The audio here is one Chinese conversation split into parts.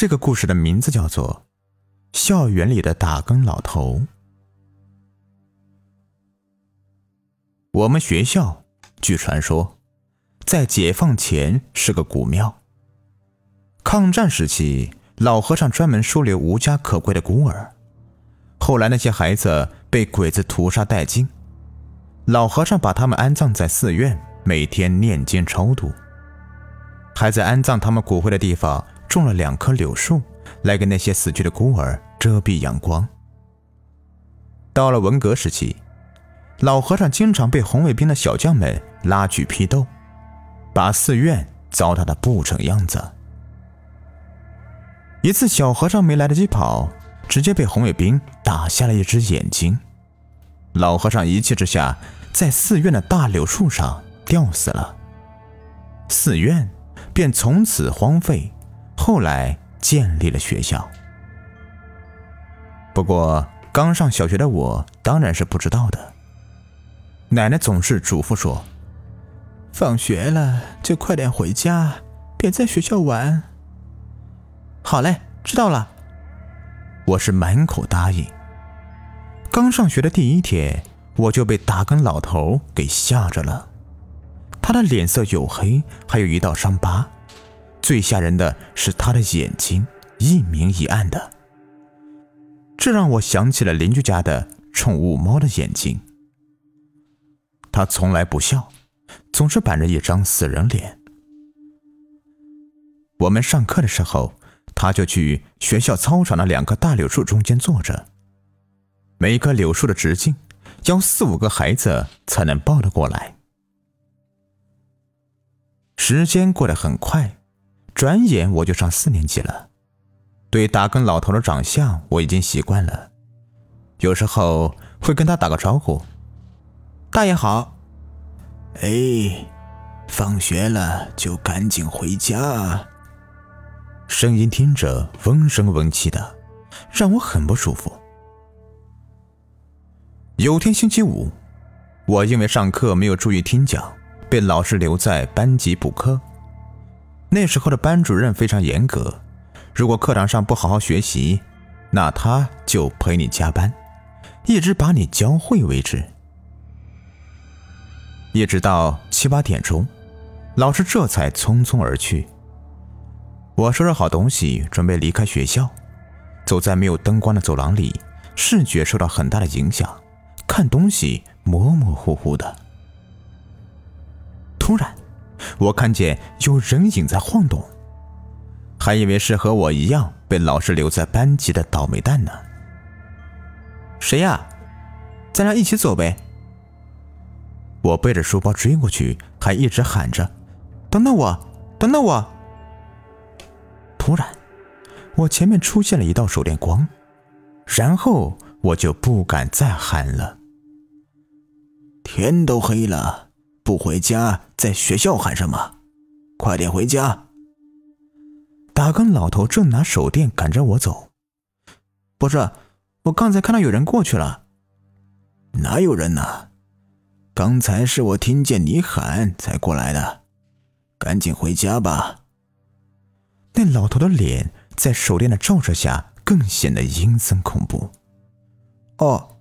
这个故事的名字叫做《校园里的打更老头》。我们学校据传说，在解放前是个古庙。抗战时期，老和尚专门收留无家可归的孤儿，后来那些孩子被鬼子屠杀殆尽，老和尚把他们安葬在寺院，每天念经超度，还在安葬他们骨灰的地方。种了两棵柳树，来给那些死去的孤儿遮蔽阳光。到了文革时期，老和尚经常被红卫兵的小将们拉去批斗，把寺院糟蹋的不成样子。一次，小和尚没来得及跑，直接被红卫兵打瞎了一只眼睛。老和尚一气之下，在寺院的大柳树上吊死了。寺院便从此荒废。后来建立了学校，不过刚上小学的我当然是不知道的。奶奶总是嘱咐说：“放学了就快点回家，别在学校玩。”好嘞，知道了。我是满口答应。刚上学的第一天，我就被打更老头给吓着了。他的脸色黝黑，还有一道伤疤。最吓人的是他的眼睛一明一暗的，这让我想起了邻居家的宠物猫的眼睛。他从来不笑，总是板着一张死人脸。我们上课的时候，他就去学校操场的两棵大柳树中间坐着，每一棵柳树的直径要四五个孩子才能抱得过来。时间过得很快。转眼我就上四年级了，对打更老头的长相我已经习惯了，有时候会跟他打个招呼：“大爷好。”“哎，放学了就赶紧回家。”声音听着嗡声嗡气的，让我很不舒服。有天星期五，我因为上课没有注意听讲，被老师留在班级补课。那时候的班主任非常严格，如果课堂上不好好学习，那他就陪你加班，一直把你教会为止。一直到七八点钟，老师这才匆匆而去。我收拾好东西，准备离开学校，走在没有灯光的走廊里，视觉受到很大的影响，看东西模模糊糊的。突然。我看见有人影在晃动，还以为是和我一样被老师留在班级的倒霉蛋呢。谁呀？咱俩一起走呗。我背着书包追过去，还一直喊着：“等等我，等等我！”突然，我前面出现了一道手电光，然后我就不敢再喊了。天都黑了。不回家，在学校喊什么？快点回家！打更老头正拿手电赶着我走。不是，我刚才看到有人过去了。哪有人呢？刚才是我听见你喊才过来的。赶紧回家吧。那老头的脸在手电的照射下更显得阴森恐怖。哦，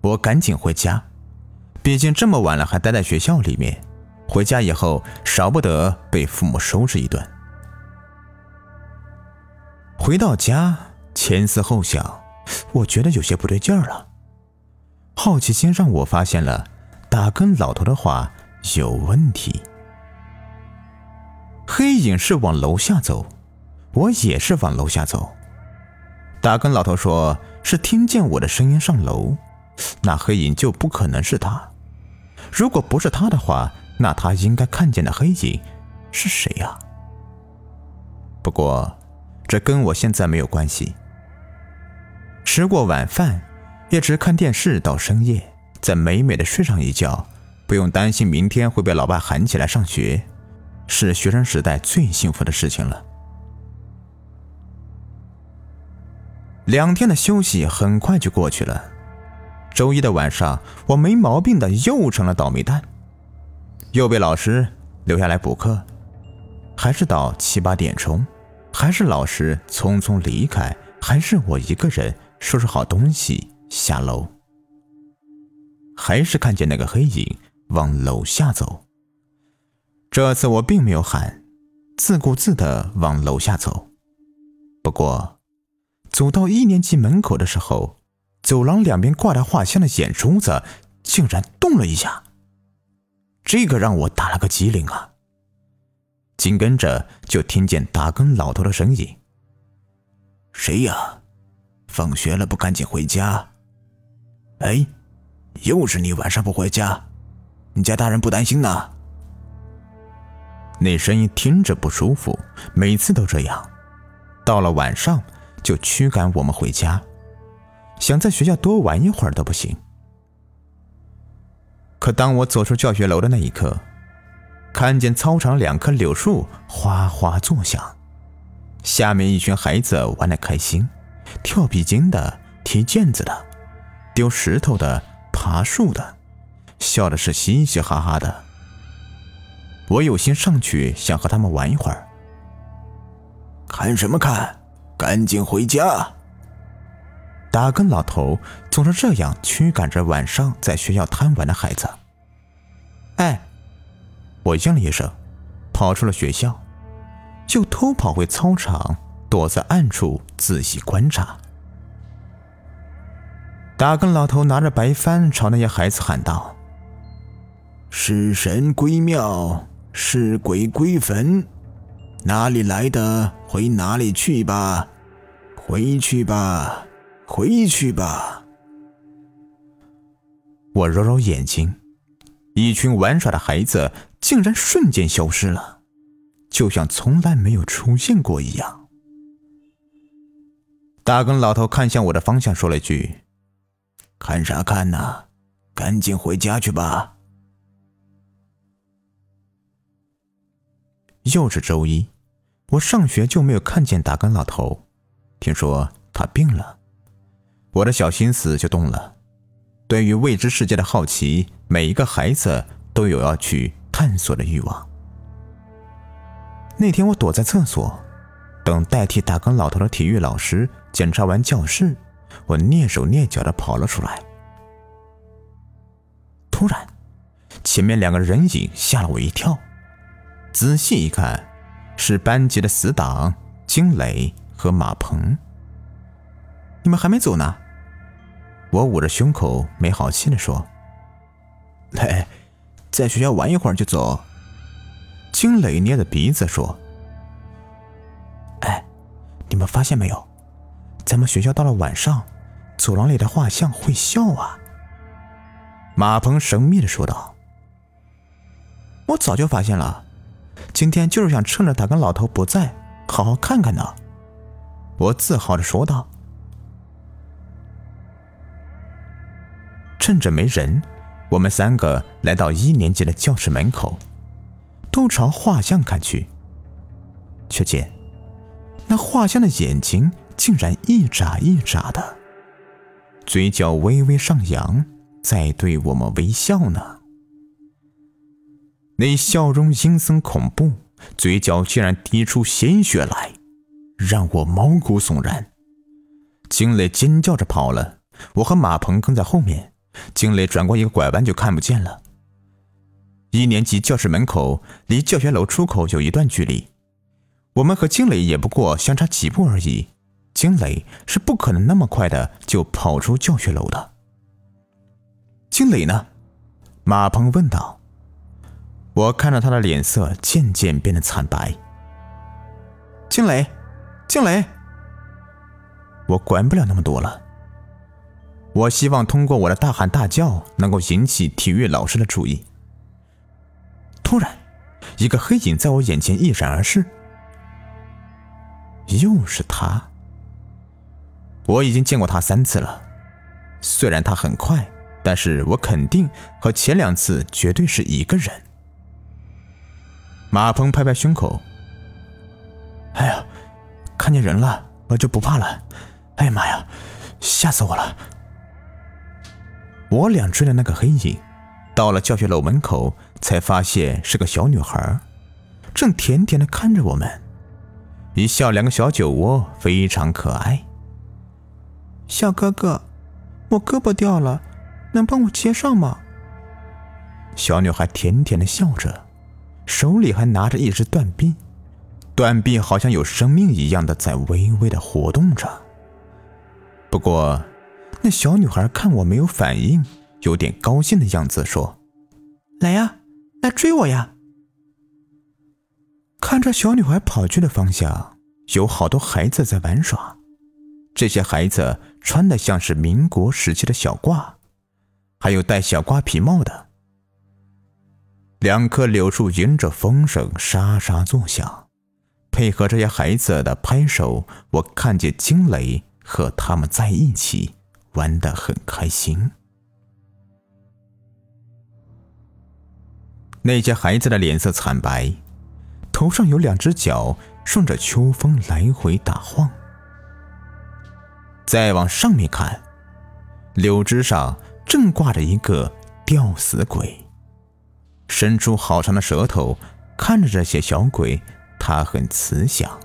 我赶紧回家。毕竟这么晚了还待在学校里面，回家以后少不得被父母收拾一顿。回到家，前思后想，我觉得有些不对劲儿了。好奇心让我发现了打更老头的话有问题。黑影是往楼下走，我也是往楼下走。打更老头说是听见我的声音上楼，那黑影就不可能是他。如果不是他的话，那他应该看见的黑影是谁呀？不过，这跟我现在没有关系。吃过晚饭，一直看电视到深夜，再美美的睡上一觉，不用担心明天会被老爸喊起来上学，是学生时代最幸福的事情了。两天的休息很快就过去了。周一的晚上，我没毛病的又成了倒霉蛋，又被老师留下来补课，还是到七八点钟，还是老师匆匆离开，还是我一个人收拾好东西下楼？还是看见那个黑影往楼下走。这次我并没有喊，自顾自的往楼下走。不过，走到一年级门口的时候，走廊两边挂着画像的眼珠子竟然动了一下。这个让我打了个激灵啊！紧跟着就听见打更老头的声音：“谁呀？放学了不赶紧回家？哎，又是你晚上不回家？你家大人不担心呢？”那声音听着不舒服，每次都这样，到了晚上就驱赶我们回家，想在学校多玩一会儿都不行。可当我走出教学楼的那一刻，看见操场两棵柳树哗哗作响，下面一群孩子玩得开心，跳皮筋的、踢毽子的、丢石头的、爬树的，笑的是嘻嘻哈哈的。我有心上去想和他们玩一会儿，看什么看？赶紧回家！打更老头总是这样驱赶着晚上在学校贪玩的孩子。哎，我应了一声，跑出了学校，就偷跑回操场，躲在暗处仔细观察。打更老头拿着白帆朝那些孩子喊道：“是神归庙，是鬼归坟，哪里来的回哪里去吧，回去吧。”回去吧。我揉揉眼睛，一群玩耍的孩子竟然瞬间消失了，就像从来没有出现过一样。大根老头看向我的方向，说了句：“看啥看呢？赶紧回家去吧。”又是周一，我上学就没有看见大根老头，听说他病了。我的小心思就动了，对于未知世界的好奇，每一个孩子都有要去探索的欲望。那天我躲在厕所，等代替打更老头的体育老师检查完教室，我蹑手蹑脚的跑了出来。突然，前面两个人影吓了我一跳，仔细一看，是班级的死党金磊和马鹏。你们还没走呢，我捂着胸口没好气的说：“来，在学校玩一会儿就走。”金磊捏着鼻子说：“哎，你们发现没有，咱们学校到了晚上，走廊里的画像会笑啊。”马鹏神秘的说道：“我早就发现了，今天就是想趁着他跟老头不在，好好看看呢。”我自豪的说道。趁着没人，我们三个来到一年级的教室门口，都朝画像看去，却见那画像的眼睛竟然一眨一眨的，嘴角微微上扬，在对我们微笑呢。那笑容阴森恐怖，嘴角竟然滴出鲜血来，让我毛骨悚然。惊磊尖叫着跑了，我和马鹏跟在后面。惊雷转过一个拐弯就看不见了。一年级教室门口离教学楼出口有一段距离，我们和惊雷也不过相差几步而已。惊雷是不可能那么快的就跑出教学楼的。惊雷呢？马鹏问道。我看着他的脸色渐渐变得惨白。惊雷，惊雷，我管不了那么多了。我希望通过我的大喊大叫能够引起体育老师的注意。突然，一个黑影在我眼前一闪而逝，又是他。我已经见过他三次了，虽然他很快，但是我肯定和前两次绝对是一个人。马鹏拍拍胸口：“哎呀，看见人了，我就不怕了。哎呀妈呀，吓死我了！”我俩追的那个黑影，到了教学楼门口，才发现是个小女孩，正甜甜的看着我们。一笑两个小酒窝，非常可爱。小哥哥，我胳膊掉了，能帮我接上吗？小女孩甜甜的笑着，手里还拿着一只断臂，断臂好像有生命一样的在微微的活动着。不过，那小女孩看我没有反应，有点高兴的样子，说：“来呀，来追我呀！”看着小女孩跑去的方向，有好多孩子在玩耍。这些孩子穿的像是民国时期的小褂，还有戴小瓜皮帽的。两棵柳树迎着风声沙沙作响，配合这些孩子的拍手，我看见惊雷和他们在一起玩得很开心。那些孩子的脸色惨白。头上有两只脚顺着秋风来回打晃。再往上面看，柳枝上正挂着一个吊死鬼，伸出好长的舌头看着这些小鬼，他很慈祥。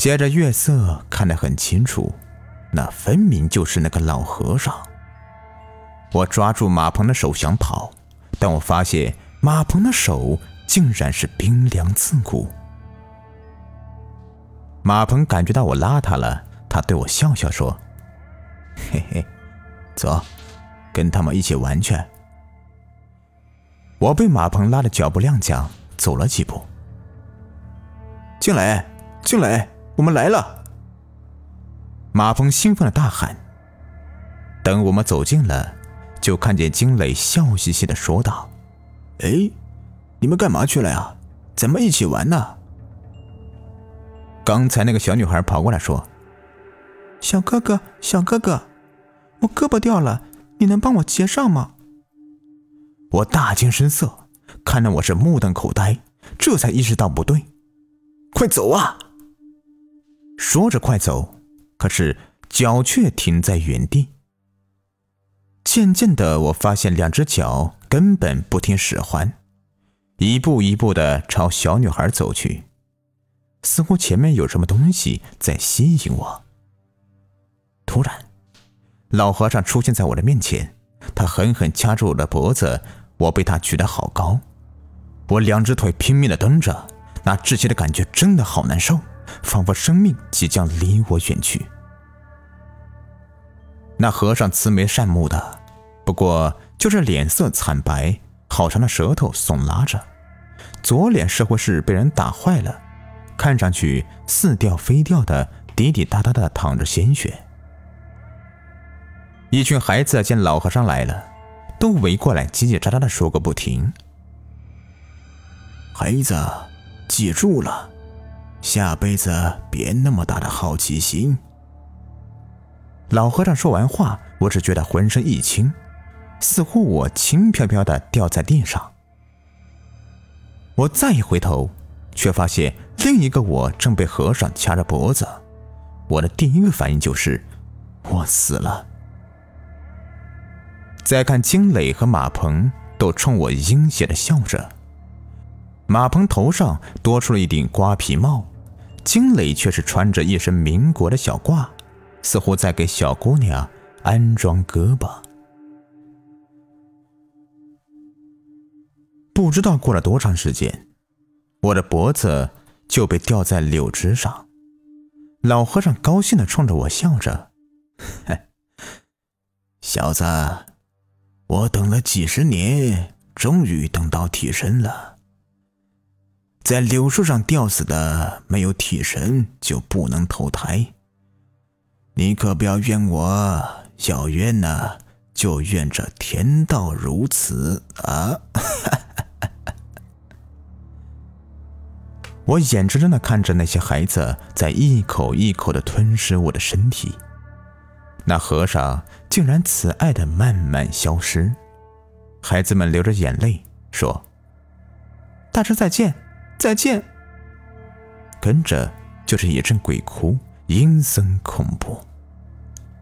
接着月色看得很清楚，那分明就是那个老和尚。我抓住马鹏的手想跑，但我发现。马鹏的手竟然是冰凉刺骨。马鹏感觉到我拉他了，他对我笑笑说：“嘿嘿，走，跟他们一起玩去。”我被马鹏拉的脚步踉跄，走了几步。静蕾，静蕾，我们来了！马峰兴奋的大喊。等我们走近了，就看见金磊笑嘻嘻的说道。哎，你们干嘛去了呀？怎么一起玩呢？刚才那个小女孩跑过来说：“小哥哥，小哥哥，我胳膊掉了，你能帮我接上吗？”我大惊失色，看着我是目瞪口呆，这才意识到不对，快走啊！说着快走，可是脚却停在原地。渐渐的，我发现两只脚。根本不听使唤，一步一步的朝小女孩走去，似乎前面有什么东西在吸引我。突然，老和尚出现在我的面前，他狠狠掐住我的脖子，我被他举得好高，我两只腿拼命的蹬着，那窒息的感觉真的好难受，仿佛生命即将离我远去。那和尚慈眉善目的，不过。就是脸色惨白，好长的舌头耸拉着，左脸似乎是被人打坏了，看上去似掉非掉的，滴滴答答的淌着鲜血。一群孩子见老和尚来了，都围过来叽叽喳喳的说个不停。孩子，记住了，下辈子别那么大的好奇心。老和尚说完话，我只觉得浑身一轻。似乎我轻飘飘的掉在地上，我再一回头，却发现另一个我正被和尚掐着脖子。我的第一个反应就是我死了。再看金磊和马鹏都冲我阴险的笑着，马鹏头上多出了一顶瓜皮帽，金磊却是穿着一身民国的小褂，似乎在给小姑娘安装胳膊。不知道过了多长时间，我的脖子就被吊在柳枝上。老和尚高兴的冲着我笑着：“ 小子，我等了几十年，终于等到替身了。在柳树上吊死的没有替身就不能投胎。你可不要怨我，要怨呢，就怨这天道如此啊！” 我眼睁睁的看着那些孩子在一口一口的吞噬我的身体，那和尚竟然慈爱的慢慢消失。孩子们流着眼泪说：“大师再见，再见。”跟着就是一阵鬼哭，阴森恐怖。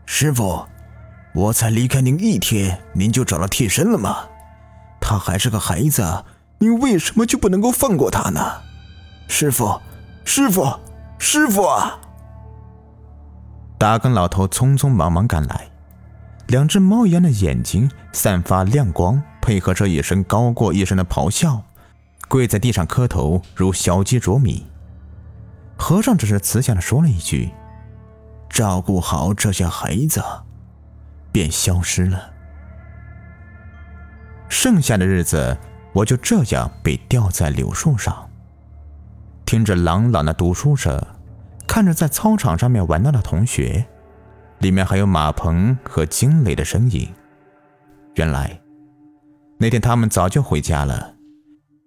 师傅，我才离开您一天，您就找到替身了吗？他还是个孩子，您为什么就不能够放过他呢？师傅，师傅，师傅啊！大根老头匆匆忙忙赶来，两只猫一样的眼睛散发亮光，配合着一声高过一声的咆哮，跪在地上磕头，如小鸡啄米。和尚只是慈祥的说了一句：“照顾好这些孩子。”便消失了。剩下的日子，我就这样被吊在柳树上，听着朗朗的读书声，看着在操场上面玩闹的同学，里面还有马鹏和惊雷的身影。原来，那天他们早就回家了，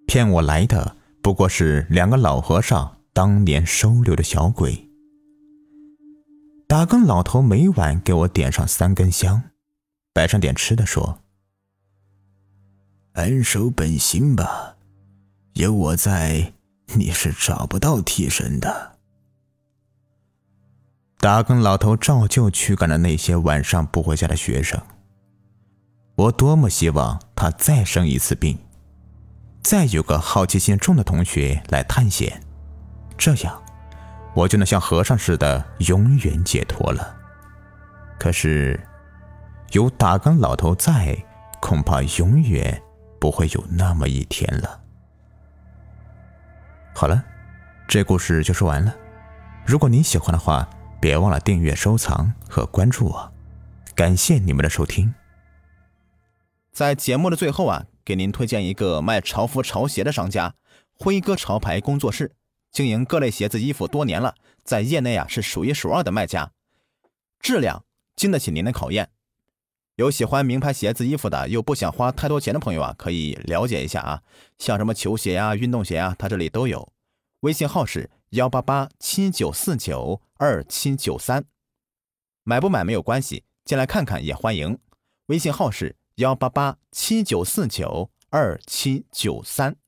骗我来的不过是两个老和尚当年收留的小鬼。打更老头每晚给我点上三根香，摆上点吃的，说：“安守本心吧，有我在，你是找不到替身的。”打更老头照旧驱赶了那些晚上不回家的学生。我多么希望他再生一次病，再有个好奇心重的同学来探险，这样。我就能像和尚似的永远解脱了。可是，有打更老头在，恐怕永远不会有那么一天了。好了，这故事就说完了。如果您喜欢的话，别忘了订阅、收藏和关注我。感谢你们的收听。在节目的最后啊，给您推荐一个卖潮服、潮鞋的商家——辉哥潮牌工作室。经营各类鞋子衣服多年了，在业内啊是数一数二的卖家，质量经得起您的考验。有喜欢名牌鞋子衣服的，又不想花太多钱的朋友啊，可以了解一下啊。像什么球鞋啊、运动鞋啊，他这里都有。微信号是幺八八七九四九二七九三，买不买没有关系，进来看看也欢迎。微信号是幺八八七九四九二七九三。